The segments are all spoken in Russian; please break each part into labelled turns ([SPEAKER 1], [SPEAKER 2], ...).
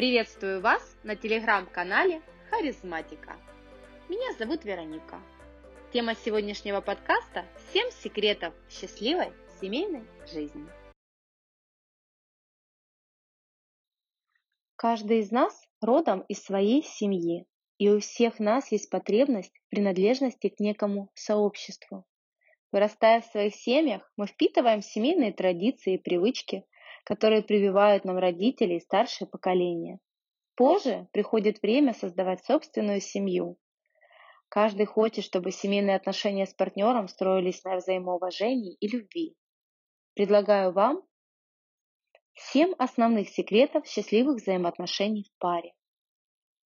[SPEAKER 1] Приветствую вас на телеграм-канале Харизматика. Меня зовут Вероника. Тема сегодняшнего подкаста – 7 секретов счастливой семейной жизни. Каждый из нас родом из своей семьи, и у всех нас есть потребность принадлежности к некому сообществу. Вырастая в своих семьях, мы впитываем семейные традиции и привычки, которые прививают нам родители и старшее поколение. Позже приходит время создавать собственную семью. Каждый хочет, чтобы семейные отношения с партнером строились на взаимоуважении и любви. Предлагаю вам 7 основных секретов счастливых взаимоотношений в паре,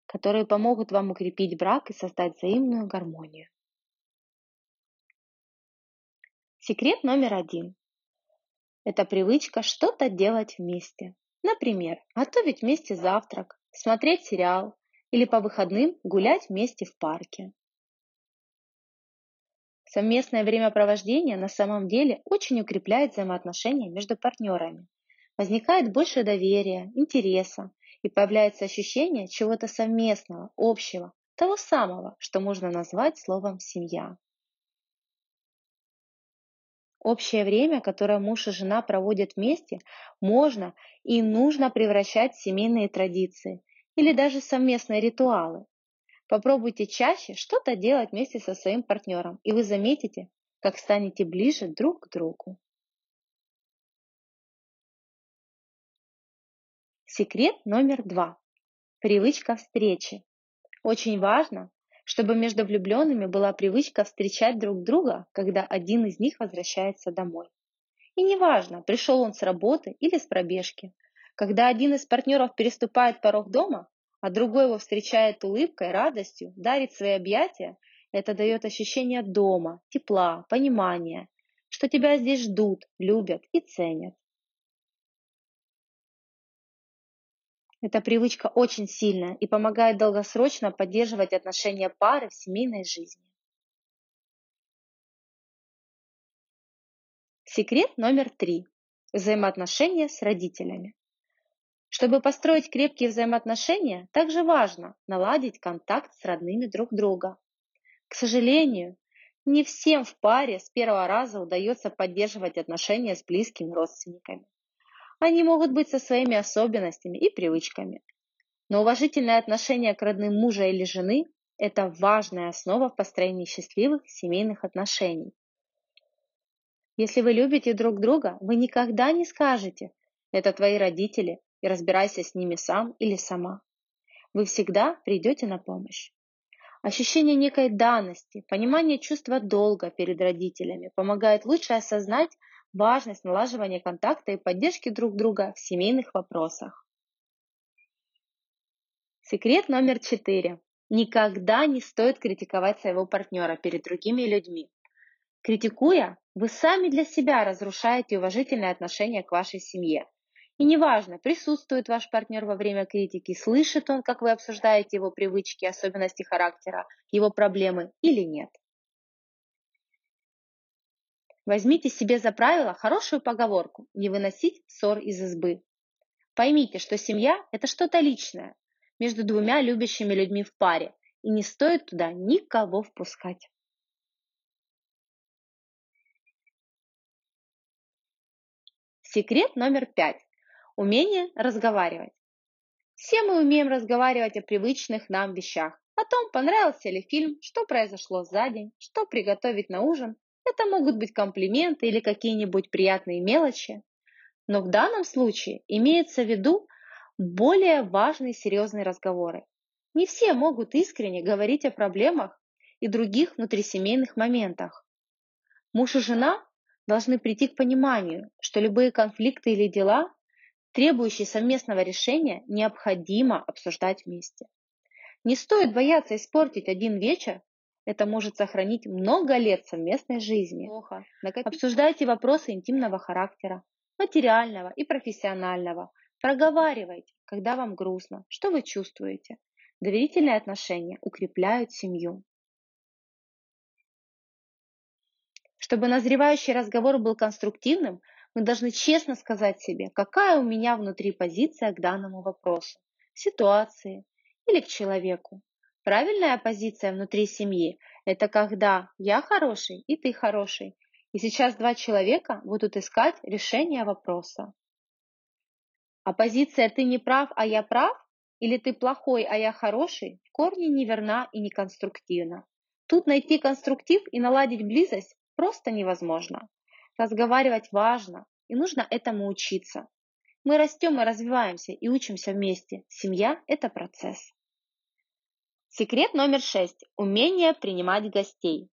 [SPEAKER 1] которые помогут вам укрепить брак и создать взаимную гармонию. Секрет номер один. Это привычка что-то делать вместе. Например, готовить вместе завтрак, смотреть сериал или по выходным гулять вместе в парке. Совместное времяпровождение на самом деле очень укрепляет взаимоотношения между партнерами. Возникает больше доверия, интереса и появляется ощущение чего-то совместного, общего, того самого, что можно назвать словом «семья». Общее время, которое муж и жена проводят вместе, можно и нужно превращать в семейные традиции или даже совместные ритуалы. Попробуйте чаще что-то делать вместе со своим партнером, и вы заметите, как станете ближе друг к другу. Секрет номер два. Привычка встречи. Очень важно, чтобы между влюбленными была привычка встречать друг друга, когда один из них возвращается домой. И неважно, пришел он с работы или с пробежки. Когда один из партнеров переступает порог дома, а другой его встречает улыбкой, радостью, дарит свои объятия, это дает ощущение дома, тепла, понимания, что тебя здесь ждут, любят и ценят. Эта привычка очень сильная и помогает долгосрочно поддерживать отношения пары в семейной жизни. Секрет номер три. Взаимоотношения с родителями. Чтобы построить крепкие взаимоотношения, также важно наладить контакт с родными друг друга. К сожалению, не всем в паре с первого раза удается поддерживать отношения с близкими родственниками. Они могут быть со своими особенностями и привычками. Но уважительное отношение к родным мужа или жены – это важная основа в построении счастливых семейных отношений. Если вы любите друг друга, вы никогда не скажете «это твои родители» и разбирайся с ними сам или сама. Вы всегда придете на помощь. Ощущение некой данности, понимание чувства долга перед родителями помогает лучше осознать важность налаживания контакта и поддержки друг друга в семейных вопросах. Секрет номер четыре. Никогда не стоит критиковать своего партнера перед другими людьми. Критикуя, вы сами для себя разрушаете уважительное отношение к вашей семье. И неважно, присутствует ваш партнер во время критики, слышит он, как вы обсуждаете его привычки, особенности характера, его проблемы или нет. Возьмите себе за правило хорошую поговорку «не выносить ссор из избы». Поймите, что семья – это что-то личное между двумя любящими людьми в паре, и не стоит туда никого впускать. Секрет номер пять. Умение разговаривать. Все мы умеем разговаривать о привычных нам вещах. О том, понравился ли фильм, что произошло за день, что приготовить на ужин это могут быть комплименты или какие-нибудь приятные мелочи. Но в данном случае имеется в виду более важные серьезные разговоры. Не все могут искренне говорить о проблемах и других внутрисемейных моментах. Муж и жена должны прийти к пониманию, что любые конфликты или дела, требующие совместного решения, необходимо обсуждать вместе. Не стоит бояться испортить один вечер это может сохранить много лет совместной жизни. Плохо. Обсуждайте вопросы интимного характера, материального и профессионального. Проговаривайте, когда вам грустно, что вы чувствуете. Доверительные отношения укрепляют семью. Чтобы назревающий разговор был конструктивным, мы должны честно сказать себе, какая у меня внутри позиция к данному вопросу. ситуации или к человеку. Правильная позиция внутри семьи – это когда я хороший и ты хороший, и сейчас два человека будут искать решение вопроса. А позиция «ты не прав, а я прав» или «ты плохой, а я хороший» в корне неверна и неконструктивна. Тут найти конструктив и наладить близость просто невозможно. Разговаривать важно, и нужно этому учиться. Мы растем и развиваемся и учимся вместе. Семья – это процесс. Секрет номер шесть. Умение принимать гостей.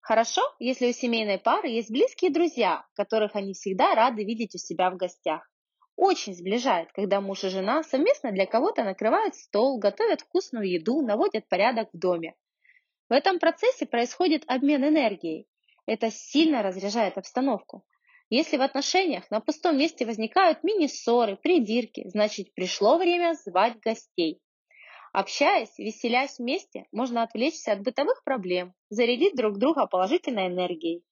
[SPEAKER 1] Хорошо, если у семейной пары есть близкие друзья, которых они всегда рады видеть у себя в гостях. Очень сближает, когда муж и жена совместно для кого-то накрывают стол, готовят вкусную еду, наводят порядок в доме. В этом процессе происходит обмен энергией. Это сильно разряжает обстановку. Если в отношениях на пустом месте возникают мини-ссоры, придирки, значит пришло время звать гостей. Общаясь, веселясь вместе, можно отвлечься от бытовых проблем, зарядить друг друга положительной энергией.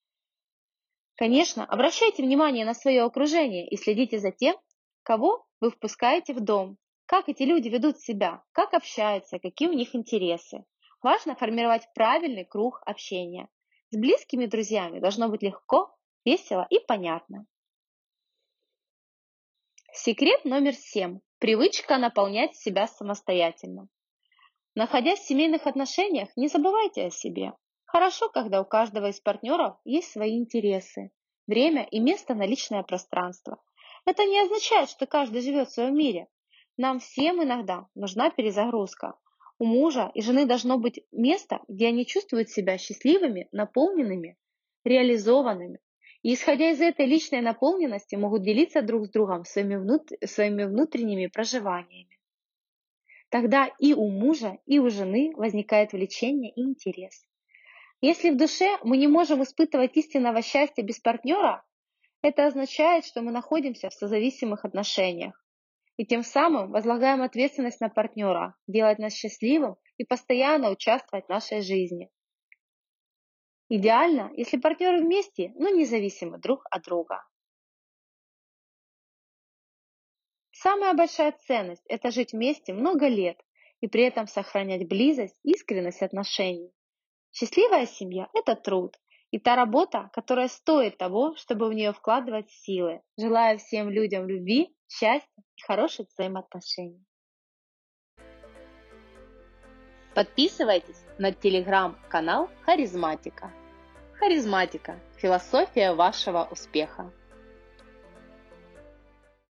[SPEAKER 1] Конечно, обращайте внимание на свое окружение и следите за тем, кого вы впускаете в дом, как эти люди ведут себя, как общаются, какие у них интересы. Важно формировать правильный круг общения. С близкими друзьями должно быть легко, весело и понятно. Секрет номер семь. Привычка наполнять себя самостоятельно. Находясь в семейных отношениях, не забывайте о себе. Хорошо, когда у каждого из партнеров есть свои интересы, время и место на личное пространство. Это не означает, что каждый живет в своем мире. Нам всем иногда нужна перезагрузка. У мужа и жены должно быть место, где они чувствуют себя счастливыми, наполненными, реализованными, и исходя из этой личной наполненности могут делиться друг с другом своими, внут... своими внутренними проживаниями. Тогда и у мужа, и у жены возникает влечение и интерес. Если в душе мы не можем испытывать истинного счастья без партнера, это означает, что мы находимся в созависимых отношениях. И тем самым возлагаем ответственность на партнера, делать нас счастливым и постоянно участвовать в нашей жизни. Идеально, если партнеры вместе, но независимы друг от друга. Самая большая ценность – это жить вместе много лет и при этом сохранять близость, искренность отношений. Счастливая семья – это труд и та работа, которая стоит того, чтобы в нее вкладывать силы. Желаю всем людям любви, счастья и хороших взаимоотношений. Подписывайтесь на телеграм-канал Харизматика. Харизматика. Философия вашего успеха.